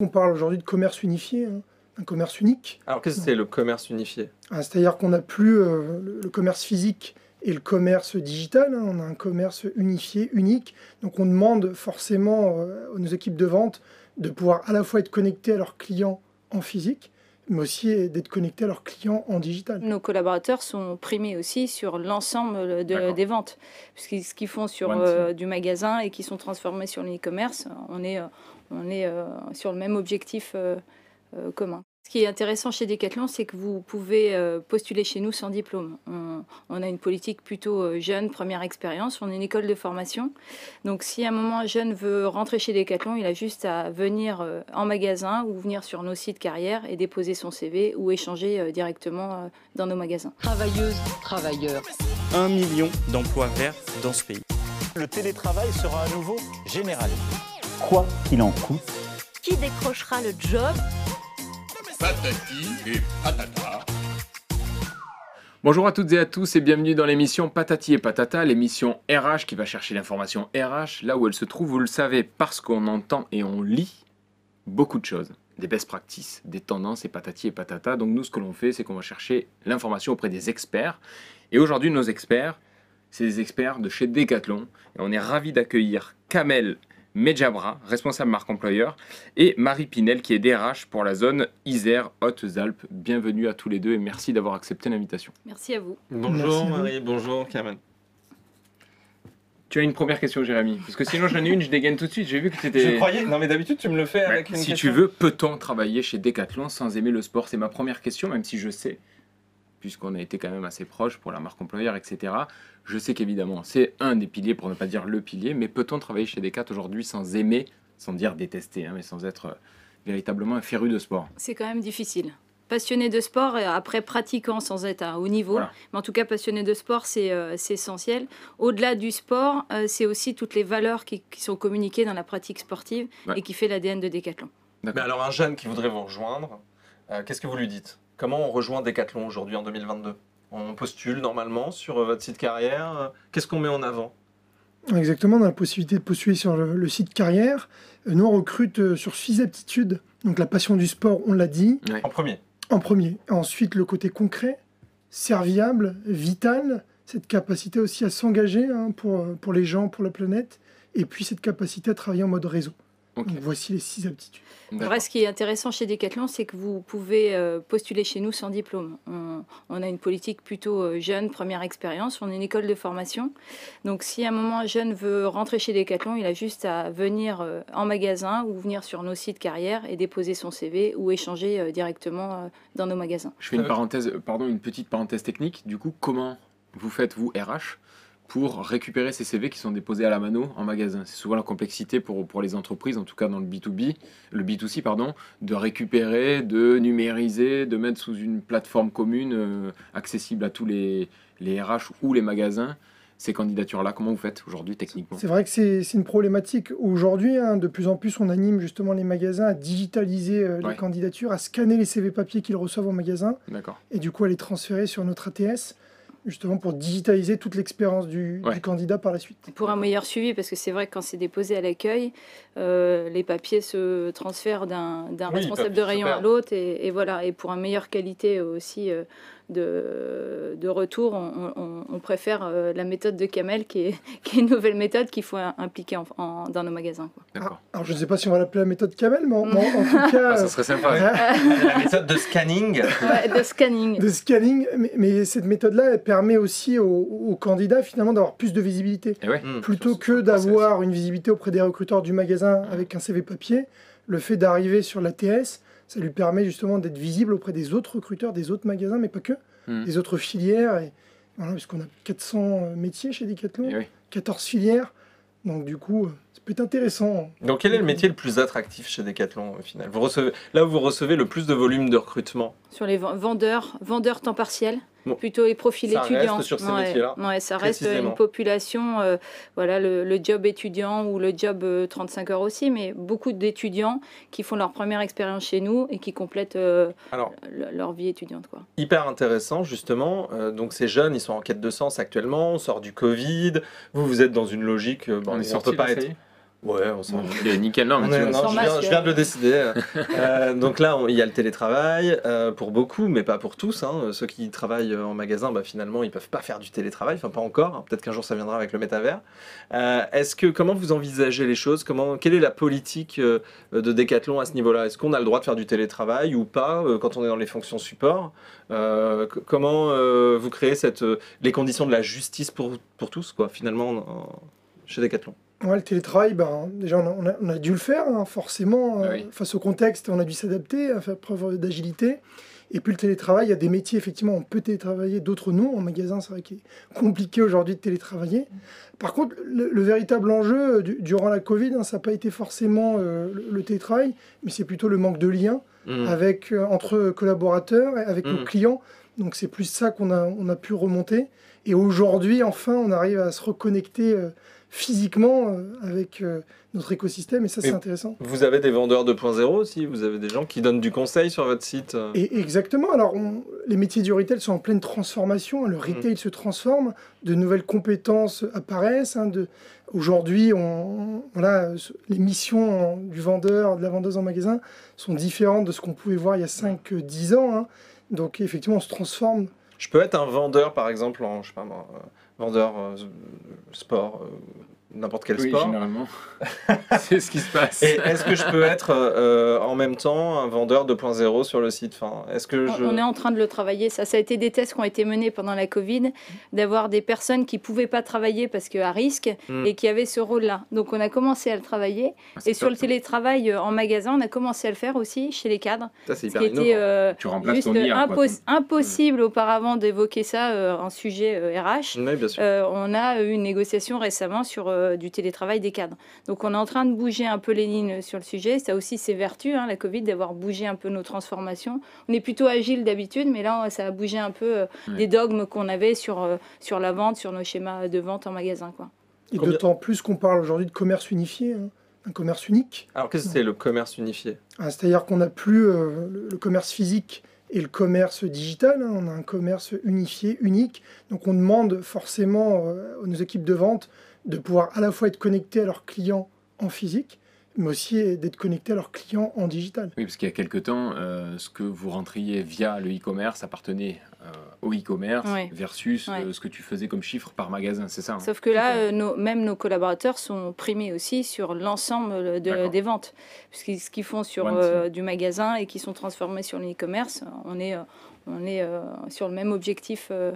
On parle aujourd'hui de commerce unifié, hein, un commerce unique. Alors qu'est-ce que c'est le commerce unifié? Ah, C'est-à-dire qu'on n'a plus euh, le, commerce physique et le commerce digital, hein. on a un commerce unifié, unique. Donc on demande forcément euh, à nos équipes de vente de pouvoir à la fois être connectés à leurs clients en physique, mais aussi d'être connectés à leurs clients en digital. Nos collaborateurs sont primés aussi sur l'ensemble de- des ventes. Puisqu'ils ce qu'ils font sur euh, du magasin et qui sont transformés sur l'e-commerce, on est, on est euh, sur le même objectif euh, euh, commun. Ce qui est intéressant chez Decathlon, c'est que vous pouvez euh, postuler chez nous sans diplôme. On, on a une politique plutôt jeune, première expérience. On est une école de formation. Donc, si à un moment un jeune veut rentrer chez Decathlon, il a juste à venir euh, en magasin ou venir sur nos sites carrière et déposer son CV ou échanger euh, directement euh, dans nos magasins. Travailleuses, travailleurs. 1 million d'emplois verts dans ce pays. Le télétravail sera à nouveau généralisé. Quoi qu'il en coûte. Qui décrochera le job? Patati et patata. Bonjour à toutes et à tous et bienvenue dans l'émission Patati et Patata, l'émission RH qui va chercher l'information RH là où elle se trouve, vous le savez, parce qu'on entend et on lit beaucoup de choses. Des best practices, des tendances et patati et patata. Donc nous, ce que l'on fait, c'est qu'on va chercher l'information auprès des experts. Et aujourd'hui, nos experts, c'est des experts de chez Decathlon. Et on est ravis d'accueillir Kamel Medjabra, responsable marque employeur, et Marie Pinel, qui est DRH pour la zone Isère Hautes-Alpes. Bienvenue à tous les deux et merci d'avoir accepté l'invitation. Merci à vous. Bonjour Merci à vous. Marie, bonjour Kamen. Tu as une première question, Jérémy Parce que sinon, j'en ai une, je dégaine tout de suite. J'ai vu que tu Je étais. croyais, non mais d'habitude tu me le fais avec une si question. tu veux, peut-on travailler chez Decathlon sans aimer le sport? C'est ma première question, même si je sais, puisqu'on a été quand même assez proche pour la marque employeur, etc. Je sais qu'évidemment, c'est un des piliers, pour ne pas dire le pilier, mais peut-on travailler chez Decathlon aujourd'hui sans aimer, sans dire détester, hein, mais sans être euh, véritablement un féru de sport? C'est quand même difficile. Passionné de sport, et après pratiquant sans être à haut niveau, Voilà. mais en tout cas passionné de sport, c'est euh, essentiel. Au-delà du sport, euh, c'est aussi toutes les valeurs qui, qui sont communiquées dans la pratique sportive Ouais. et qui fait l'ADN de Decathlon. Mais alors un jeune qui voudrait vous rejoindre, euh, qu'est-ce que vous lui dites? Comment on rejoint Decathlon aujourd'hui en 2022 On postule normalement sur euh, votre site carrière. euh, Qu'est-ce qu'on met en avant? Exactement, on a la possibilité de postuler sur le, le site carrière. Euh, Nous, on recrute sur six aptitudes. Donc la passion du sport, on l'a dit, En premier. en premier. Ensuite, le côté concret, serviable, vital, cette capacité aussi à s'engager hein, pour, pour les gens, pour la planète, et puis cette capacité à travailler en mode réseau. Donc voici les six aptitudes. Vrai, ce qui est intéressant chez Decathlon, c'est que vous pouvez euh, postuler chez nous sans diplôme. On, on a une politique plutôt euh, jeune, première expérience. On est une école de formation. Donc, si à un moment un jeune veut rentrer chez Decathlon, il a juste à venir euh, en magasin ou venir sur nos sites carrière et déposer son CV ou échanger directement dans nos magasins. Je fais une parenthèse, pardon, une petite parenthèse technique. Du coup, comment vous faites, vous, RH, pour récupérer ces CV qui sont déposés à la mano en magasin C'est souvent la complexité pour, pour les entreprises, en tout cas dans le B2B, le B2C, pardon, de récupérer, de numériser, de mettre sous une plateforme commune euh, accessible à tous les, les RH ou les magasins ces candidatures-là. Comment vous faites aujourd'hui techniquement? C'est vrai que c'est une problématique. Aujourd'hui, hein, de plus en plus, on anime justement les magasins à digitaliser euh, Ouais. les candidatures, à scanner les CV papier qu'ils reçoivent au magasin, et du coup à les transférer sur notre ATS, justement pour digitaliser toute l'expérience du, Ouais. du candidat par la suite. Pour un meilleur suivi, parce que c'est vrai que quand c'est déposé à l'accueil, euh, les papiers se transfèrent d'un d'un Oui, responsable de rayon à l'autre. Et, et voilà. Et pour une meilleure qualité aussi euh, de, de retour, on, on- on préfère euh, la méthode de Camel, qui est, qui est une nouvelle méthode qu'il faut impliquer en- en- dans nos magasins. quoi. D'accord. Alors je ne sais pas si on va l'appeler la méthode Camel, mais en, mais en- en tout cas, Ah, ça euh, serait sympa. ouais. La méthode de scanning. Ouais, de scanning. de scanning, mais, mais cette méthode-là, elle permet aussi aux, aux candidats finalement d'avoir plus de visibilité. Et ouais. Hmm. Plutôt que d'avoir une visibilité auprès des recruteurs du magasin avec un CV papier, le fait d'arriver sur l'ATS, ça lui permet justement d'être visible auprès des autres recruteurs, des autres magasins, mais pas que, Hmm. des autres filières. Et, voilà, puisqu'on a 400 métiers chez Decathlon, Et oui. 14 filières. Donc du coup, peut être intéressant. Donc quel est le métier le plus attractif chez Decathlon au final? Vous recevez, Là où vous recevez le plus de volume de recrutement? Sur les ven- vendeurs, vendeurs temps partiel, Bon. plutôt les profils Ça reste étudiants. sur ces Ouais, métiers-là, ouais, ça reste une population, euh, voilà, le, le job étudiant ou le job euh, 35 heures aussi, mais beaucoup d'étudiants qui font leur première expérience chez nous et qui complètent euh, Alors leur vie étudiante. Quoi. hyper intéressant justement. Euh, donc ces jeunes, ils sont en quête de sens actuellement. On sort du Covid. Vous, vous êtes dans une logique. euh, bon, on sorti peut pas être. Ouais, on s'en Ok, nickel. Non, mais tu non, je, viens, masque. je viens de le décider. Euh, donc là, il y a le télétravail euh, pour beaucoup, mais pas pour tous. hein. Ceux qui travaillent en magasin, bah, finalement, ils peuvent pas faire du télétravail. Enfin, pas encore. Peut-être qu'un jour, ça viendra avec le métavers. Euh, Est-ce que comment vous envisagez les choses? Comment quelle est la politique de Decathlon à ce niveau-là? Est-ce qu'on a le droit de faire du télétravail ou pas quand on est dans les fonctions support? Comment vous créez cette, les conditions de la justice pour, pour tous, quoi, finalement, en- chez Decathlon? Ouais, le télétravail, ben, déjà, on a, on dû le faire, hein, forcément. euh, Oui. Face au contexte, on a dû s'adapter, à faire preuve d'agilité. Et puis le télétravail, il y a des métiers, effectivement, on peut télétravailler, d'autres non. En magasin, c'est vrai qu'il est compliqué aujourd'hui de télétravailler. Par contre, le, le véritable enjeu euh, du- durant la Covid, hein, ça n'a pas été forcément euh, le, le télétravail, mais c'est plutôt le manque de lien Hmm. avec, euh, entre collaborateurs et avec nos clients. Donc c'est plus ça qu'on a, on a pu remonter. Et aujourd'hui, enfin, on arrive à se reconnecter euh, physiquement euh, avec euh, notre écosystème et ça, c'est intéressant. Vous avez des vendeurs 2.0 aussi Vous avez des gens qui donnent du conseil sur votre site euh Et exactement. Alors, on- les métiers du retail sont en pleine transformation. hein. Le retail se transforme, de nouvelles compétences apparaissent. hein, de... Aujourd'hui, on, voilà, les missions du vendeur, de la vendeuse en magasin sont différentes de ce qu'on pouvait voir il y a 5-10 ans. hein. Donc, effectivement, on se transforme. Je peux être un vendeur, par exemple, en, je sais pas moi, vendeur euh, sport, euh, n'importe quel Oui, sport. généralement. c'est ce qui se passe. Et est-ce que je peux être euh, en même temps un vendeur 2.0 sur le site? Enfin, Est-ce que je... On on est en train de le travailler. Ça, ça a été des tests qui ont été menés pendant la Covid, d'avoir des personnes qui pouvaient pas travailler parce que à risque Mm. et qui avaient ce rôle-là. Donc, on a commencé à le travailler. Ah, Et sur le télétravail euh, en magasin, on a commencé à le faire aussi chez les cadres. Ça, c'est Ce hyper qui innovant. était euh, Tu remplaces juste ton IA. quoi, impos- ton- impossible auparavant d'évoquer ça euh, en sujet euh, RH. Oui, bien sûr. Euh, on a eu une négociation récemment sur euh, du télétravail des cadres. Donc on est en train de bouger un peu les lignes sur le sujet. Ça a aussi ses vertus, hein, la Covid, d'avoir bougé un peu nos transformations. On est plutôt agile d'habitude, mais là ça a bougé un peu euh, des dogmes qu'on avait sur, euh, sur la vente, sur nos schémas de vente en magasin. Quoi. Et d'autant plus qu'on parle aujourd'hui de commerce unifié, hein, un commerce unique. Alors, qu'est-ce que c'est le commerce unifié? Ah, C'est-à-dire qu'on n'a plus euh, le, le commerce physique et le commerce digital, hein. on a un commerce unifié, unique. Donc on demande forcément euh, à nos équipes de vente de pouvoir à la fois être connectés à leurs clients en physique, mais aussi d'être connectés à leurs clients en digital. Oui, parce qu'il y a quelque temps, euh, ce que vous rentriez via le e-commerce appartenait euh, au e-commerce Ouais. versus Ouais. euh, ce que tu faisais comme chiffre par magasin, c'est ça hein? Sauf que là, euh, nos- même nos collaborateurs sont primés aussi sur l'ensemble de- des ventes. Puisqu'ils ce qu'ils font sur euh, du magasin et qui sont transformés sur le e-commerce, on est, euh, on est euh, sur le même objectif euh,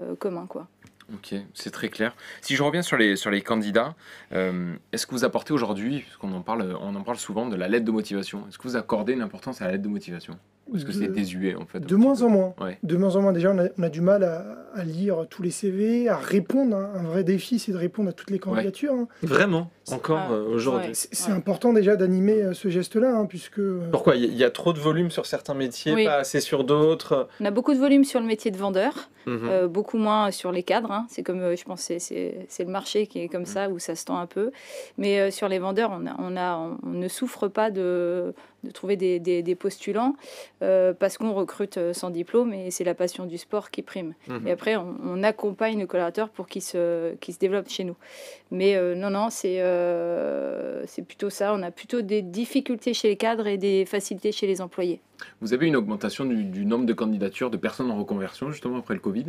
euh, commun. Quoi. Ok, c'est très clair. Si je reviens sur les, candidats, euh, est-ce que vous apportez aujourd'hui, puisqu'on en parle, on en parle souvent, de la lettre de motivation? Est-ce que vous accordez une importance à la lettre de motivation? Ou est-ce que c'est De- désuet en fait De moins en moins. Ouais. De moins en moins, déjà, on a, on a du mal à, à lire tous les CV, à répondre. hein. Un vrai défi, c'est de répondre à toutes les candidatures. hein. Vraiment Encore Ah, euh, aujourd'hui ouais. C'est important déjà d'animer euh, ce geste-là, hein, puisque euh, Pourquoi? Il y a- il y a trop de volume sur certains métiers, Oui. pas assez sur d'autres On a beaucoup de volume sur le métier de vendeur, Mhm. euh, beaucoup moins sur les cadres. hein. C'est comme, euh, je pense, c'est- le marché qui est comme ça, où ça se tend un peu. Mais euh, sur les vendeurs, on, a, on, a, on, on ne souffre pas de, de trouver des, des- des postulants euh, parce qu'on recrute euh, sans diplôme et c'est la passion du sport qui prime. Mhm. Et après, on, on accompagne nos collaborateurs pour qu'ils se, qu'ils se développent chez nous. Mais euh, non, non, c'est euh, plutôt ça. On a plutôt des difficultés chez les cadres et des facilités chez les employés. Vous avez une augmentation du, du nombre de candidatures de personnes en reconversion justement après le Covid?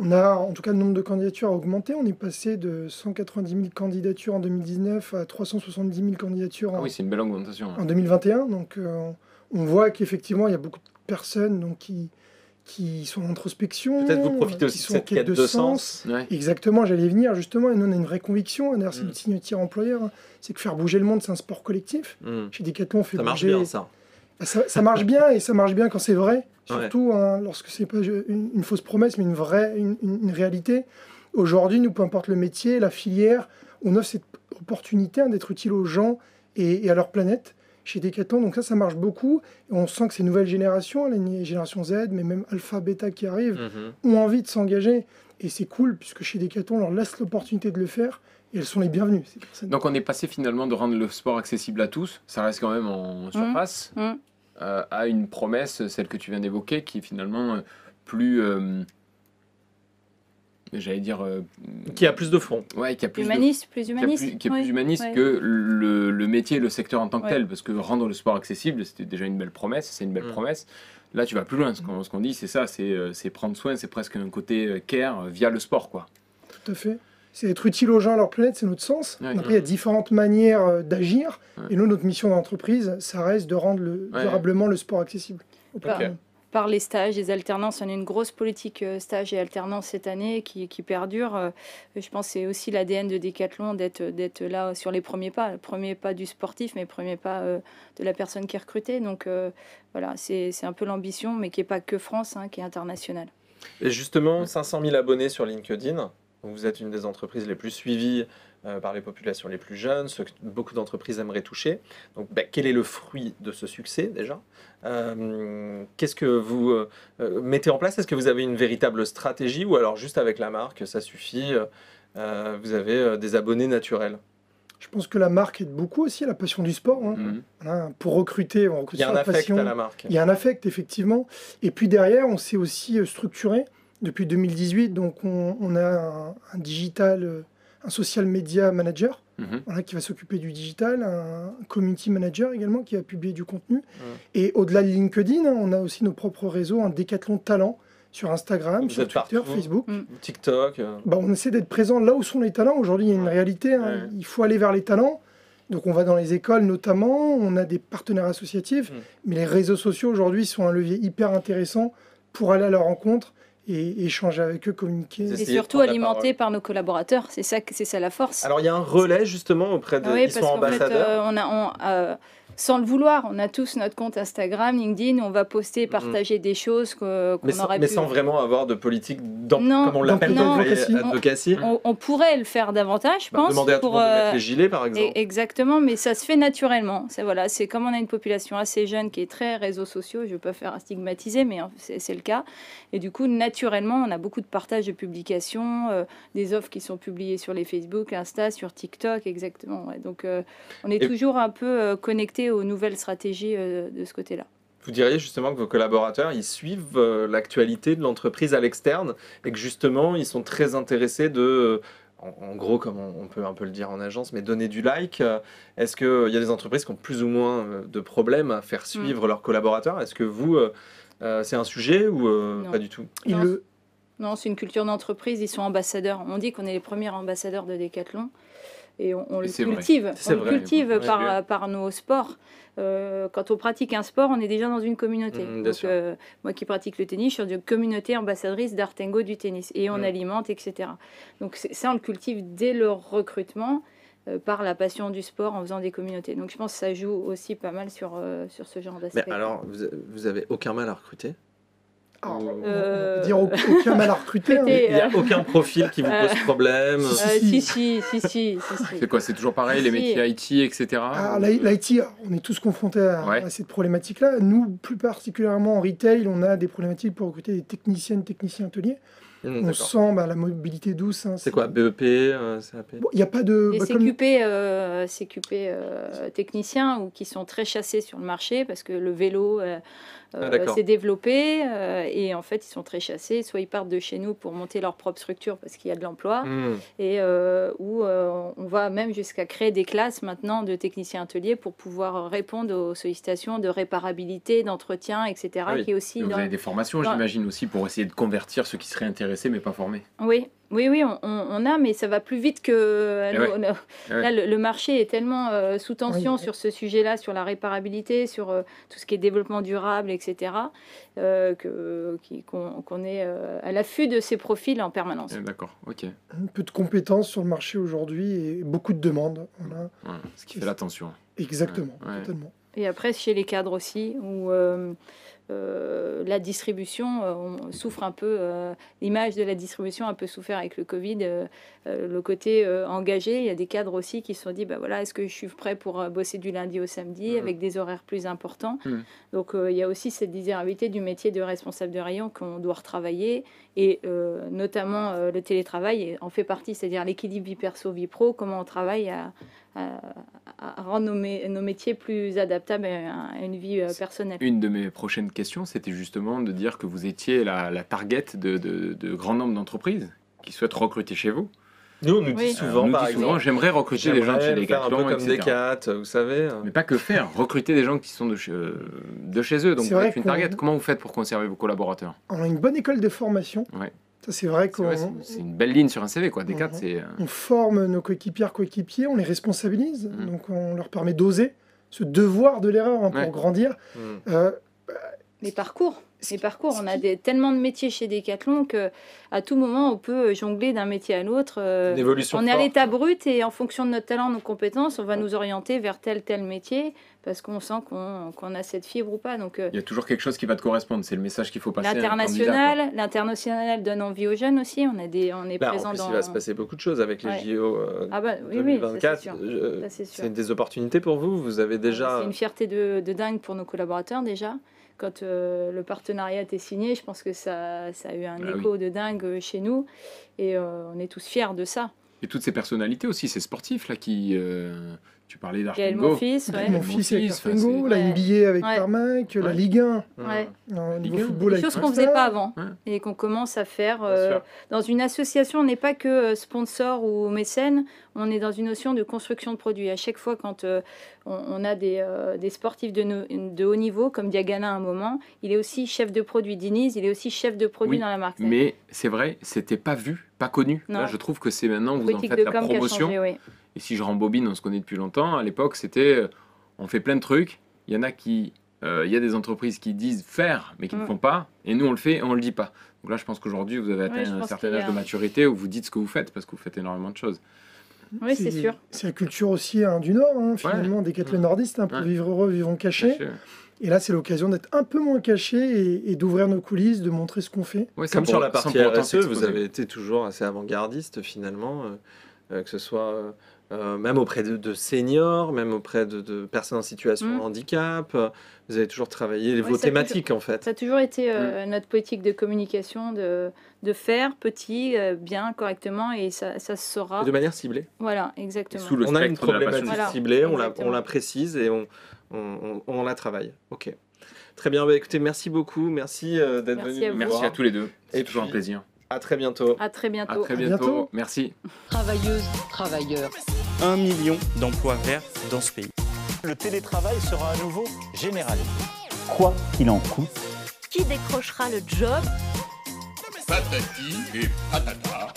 On, a, en tout cas, le nombre de candidatures a augmenté. On est passé de 190 000 candidatures en 2019 à 370 000 candidatures Ah en, oui, c'est une belle augmentation. hein. en 2021. Donc, euh, on voit qu'effectivement, il y a beaucoup de personnes donc, qui, qui sont en introspection. Peut-être vous profitez qui aussi de sont en cette quête de sens. Ouais. Exactement, j'allais venir justement. Et nous, on a une vraie conviction. hein, D'ailleurs, c'est Mm. notre signature employeur. hein, c'est que faire bouger le monde, c'est un sport collectif. Mhm. Chez Decathlon, on fait Ça marche bouger. bien, ça. Ça, ça marche bien et ça marche bien quand c'est vrai, Ouais. surtout hein, lorsque c'est pas une, une fausse promesse, mais une vraie, une, réalité. Aujourd'hui, nous, peu importe le métier, la filière, on offre cette opportunité hein, d'être utile aux gens et, et à leur planète chez Decathlon. Donc ça, ça marche beaucoup. Et on sent que ces nouvelles générations, la génération Z, mais même Alpha, Beta qui arrivent, Mhm. ont envie de s'engager. Et c'est cool, puisque chez Decathlon, on leur laisse l'opportunité de le faire. Et elles sont les bienvenues, ces personnes. Donc on est passé finalement de rendre le sport accessible à tous, ça reste quand même en surface, Mhm. euh, à une promesse, celle que tu viens d'évoquer, qui est finalement euh, plus, euh, j'allais dire, euh, Qui a plus de fond. ouais, qui a plus de Humaniste, plus qui a humaniste. plus, qui est oui. plus humaniste ouais. que le, le métier, le secteur en tant que Ouais. tel, parce que rendre le sport accessible, c'était déjà une belle promesse, c'est une belle Mm. promesse. Là, tu vas plus loin. Ce qu'on ce dit, c'est ça, c'est prendre soin, c'est presque un côté care via le sport, quoi. Tout à fait. C'est être utile aux gens, à leur planète, c'est notre sens. Ouais. Après, il y a différentes manières euh, d'agir. Ouais. Et nous, notre mission d'entreprise, ça reste de rendre le, Ouais. durablement le sport accessible. par les stages, les alternances. On a une grosse politique euh, stage et alternance cette année qui, qui perdure. Euh, Je pense que c'est aussi l'ADN de Decathlon d'être d'être là sur les premiers pas. Le premier pas du sportif, mais le premier pas de la personne qui est recrutée. Donc euh, voilà, c'est c'est un peu l'ambition, mais qui n'est pas que France, hein, qui est internationale. Et justement, 500 000 abonnés sur LinkedIn. Donc, Vous êtes une des entreprises les plus suivies euh, par les populations les plus jeunes, ceux que beaucoup d'entreprises aimeraient toucher. Donc, ben, quel est le fruit de ce succès déjà? Euh, Qu'est-ce que vous euh, mettez en place? Est-ce que vous avez une véritable stratégie? Ou alors juste avec la marque, ça suffit Vous avez des abonnés naturels? Je pense que la marque aide beaucoup aussi à la passion du sport. hein. Mhm. Voilà, pour recruter, on recrute Il y a un la affect passion. à la marque. Il y a un affect, effectivement. Et puis derrière, on s'est aussi structuré depuis 2018. Donc, on, on a un, un digital, euh, un social media manager Mhm. voilà, qui va s'occuper du digital, un community manager également qui va publier du contenu. Et au-delà de LinkedIn, hein, on a aussi nos propres réseaux, un décathlon talent sur Instagram, Vous sur Twitter, partout. Facebook. TikTok. euh, Bah, on essaie d'être présent là où sont les talents. Aujourd'hui, il y a une réalité. hein. Il faut aller vers les talents. Donc, on va dans les écoles notamment. On a des partenaires associatifs. Mm. Mais les réseaux sociaux aujourd'hui sont un levier hyper intéressant pour aller à leur rencontre et échanger avec eux, communiquer. Et surtout alimenté par nos collaborateurs. C'est ça, que- c'est ça la force. Alors, il y a un relais justement auprès de. Ah oui, ils sont parce qu'en fait, ambassadeurs. euh, on a, on, euh, sans le vouloir, on a tous notre compte Instagram, LinkedIn, on va poster, partager des choses qu'on sans, aurait mais pu. sans vraiment avoir de politique, Non, comme on l'appelle non, d'employé advocacy. advocacy. On, on pourrait le faire davantage, je Bah, pense. demander à tout le pour, monde de euh, mettre les gilets, par exemple. et- exactement, mais ça se fait naturellement. C'est voilà, c'est comme on a une population assez jeune qui est très réseaux sociaux. Je ne veux pas faire un stigmatiser, mais hein, c'est c'est le cas. Et du coup, naturellement, on a beaucoup de partage de publications, euh, des offres qui sont publiées sur les Facebook, Insta, sur TikTok, exactement. ouais. Donc, euh, on est Et- toujours un peu euh, connecté aux nouvelles stratégies de ce côté-là. Vous diriez justement que vos collaborateurs, ils suivent l'actualité de l'entreprise à l'externe et que justement, ils sont très intéressés de, en, gros, comme on, peut un peu le dire en agence, mais donner du like. Est-ce qu'il y a des entreprises qui ont plus ou moins de problèmes à faire suivre leurs collaborateurs? Est-ce que vous, euh, euh, c'est un sujet ou euh, pas du tout? Il Non, le- Non, c'est une culture d'entreprise, ils sont ambassadeurs. On dit qu'on est les premiers ambassadeurs de Decathlon et on, on le cultive. On le vrai. cultive par, bien. par nos sports. Euh, quand on pratique un sport, on est déjà dans une communauté. Mm, Donc, euh, moi qui pratique le tennis, je suis dans une communauté ambassadrice d'Artengo du tennis et on Mm. alimente, etc. Donc ça, on le cultive dès le recrutement euh, par la passion du sport en faisant des communautés. Donc je pense que ça joue aussi pas mal sur, euh, sur ce genre d'aspect. Mais alors, vous, vous avez aucun mal à recruter? Ah, on- on Euh, peut dire au- aucun mal à recruter. hein. Il n'y a euh, aucun profil qui vous pose problème? Euh, si, si, si, si, si, si. C'est quoi C'est toujours pareil, les Si. métiers IT, etc. Ah, l'IT, on est tous confrontés à, Ouais. à cette problématique-là. Nous, plus particulièrement en retail, on a des problématiques pour recruter des techniciennes, techniciens ateliers. Hum, on sent bah, la mobilité douce. hein, C'est quoi BEP euh, CAP Bon, Il n'y a pas de. Les bah, comme- CQP, euh, CQP euh, techniciens ou qui sont très chassés sur le marché parce que le vélo euh, Ah, euh, d'accord. s'est développé euh, et en fait ils sont très chassés. Soit ils partent de chez nous pour monter leur propre structure parce qu'il y a de l'emploi Hum. et euh, où on va même jusqu'à créer des classes maintenant de techniciens ateliers pour pouvoir répondre aux sollicitations de réparabilité, d'entretien, etc. Ah oui. qui est aussi Et vous dans- avez des formations, dans- j'imagine, aussi, pour essayer de convertir ceux qui seraient intéressés mais pas formés. Oui, oui, oui, on, a, mais ça va plus vite que. Eh nous, ouais. on a- Eh ouais. Là, le, le marché est tellement euh, sous tension Oui. sur ce sujet-là, sur la réparabilité, sur euh, tout ce qui est développement durable, etc., euh, que- qui- qu'on qu'on est euh, à l'affût de ces profils en permanence. Eh, D'accord, ok. Un peu de compétences sur le marché aujourd'hui et beaucoup de demandes. Voilà. Ouais, ce qui fait l'attention. Exactement, Ouais. totalement. Et après, chez les cadres aussi, où euh, la distribution euh, on souffre un peu, euh, l'image de la distribution a un peu souffert avec le Covid, le côté engagé. Il y a des cadres aussi qui se sont dit, bah voilà, est-ce que je suis prêt pour bosser du lundi au samedi Mhm. avec des horaires plus importants Mhm. Donc il y a aussi cette désirabilité du métier de responsable de rayon qu'on doit retravailler, et euh, notamment euh, le télétravail en fait partie, c'est-à-dire l'équilibre vie perso, vie pro, comment on travaille à, rendre nos, mé- nos métiers plus adaptables à, une vie euh, personnelle. Une de mes prochaines questions, c'était justement de dire que vous étiez la, la target de, de, de grand nombre d'entreprises qui souhaitent recruter chez vous. Nous, on nous dit Oui. Souvent, par dit souvent, exemple, j'aimerais recruter des gens de chez j'aimerais faire un peu Decathlon, comme etc. Decat, vous savez. Mais pas que faire, recruter des gens qui sont de chez, de chez eux. Donc C'est vous vrai êtes une target. Comment vous faites pour conserver vos collaborateurs? On a une bonne école de formation. Ouais. Ça, c'est vrai C'est qu'on une belle ligne sur un CV, quoi. Decat, Mhm. c'est. euh, on forme nos coéquipières, coéquipiers, on les responsabilise. Mhm. Donc, on leur permet d'oser, ce devoir de l'erreur hein, pour Ouais. grandir. Hmm. Euh, Les parcours. Les parcours, on a des, tellement de métiers chez Decathlon que à tout moment on peut jongler d'un métier à l'autre. euh, on est à l'état brut et en fonction de notre talent, nos compétences, on va nous orienter vers tel tel métier parce qu'on sent qu'on a cette fibre ou pas. Donc euh, Il y a toujours quelque chose qui va te correspondre. C'est le message qu'il faut passer. l'international, l'international donne envie aux jeunes aussi. On a des, on est Bah, en présent plus, dans. il va se passer beaucoup de choses avec les Ouais. JO euh, Ah bah oui, oui, ça, 2024. c'est. Euh, des opportunités pour vous Vous avez déjà. C'est une fierté de, de dingue pour nos collaborateurs déjà. Quand euh, le partenariat était signé, je pense que ça, ça a eu un Ah oui. écho de dingue chez nous et euh, on est tous fiers de ça. Et toutes ces personnalités aussi, ces sportifs là qui. euh, Tu parlais Gaël d'Artengo. Monfils, ouais. Mon fils avec c'est- la. NBA avec Ouais. Tarmac, la. Ligue 1, Hmm. Ouais. euh, Ligue niveau 1. football Des choses qu'on Costa. faisait pas avant Ouais. et qu'on commence à faire. Euh, dans une association, on n'est pas que euh, sponsor ou mécène, on est dans une notion de construction de produits. À chaque fois, quand euh, on, on a des, euh, des sportifs de, no- de haut niveau, comme Diagana à un moment, il est aussi chef de produit. Diniz, il est aussi chef de produit Oui, dans la marque. Mais c'est vrai, c'était pas vu, pas connu. Non. Là, je trouve que c'est maintenant, vous en faites la promotion. changé, oui. Et si je rembobine, on se connaît depuis longtemps. À l'époque, c'était euh, on fait plein de trucs. Il y en a qui. euh, Il y a des entreprises qui disent faire, mais qui ne Mm. font pas. Et nous, on le fait et on le dit pas. Donc là, je pense qu'aujourd'hui, vous avez atteint un certain âge a- de maturité où vous dites ce que vous faites parce que vous faites énormément de choses. Oui, c'est sûr. C'est la culture aussi hein, du Nord, hein, finalement, des quatre Ouais. nordistes, hein, pour Ouais. vivre heureux, vivons cachés. Caché. Et là, c'est l'occasion d'être un peu moins caché et, et d'ouvrir nos coulisses, de montrer ce qu'on fait. Ouais, Comme pour- sur la partie RSE, vous avez été toujours assez avant-gardiste finalement, euh, euh, que ce soit euh, même auprès de, de seniors, même auprès de, de personnes en situation Mm. de handicap. euh, Vous avez toujours travaillé vos thématiques en fait. Ça a toujours été Mm. euh, notre politique de communication, de, de faire petit, euh, bien, correctement, et ça, ça se saura. Et de manière ciblée. Voilà, exactement. Sous le on a une problématique. Voilà, ciblée, on la, exactement. on la précise et on, on, on- on la travaille. Ok. Très bien, bah, écoutez, merci beaucoup, merci euh, d'être Merci venu à nous vous. Merci voir. à tous les deux. C'est Et toujours un plaisir. À très bientôt. À très À bientôt. très À bientôt. bientôt. Merci. Travailleuses, travailleurs. Un million d'emplois verts dans ce pays. Le télétravail sera à nouveau généralisé. Quoi qu'il en coûte, Qui décrochera le job? Patati et patata.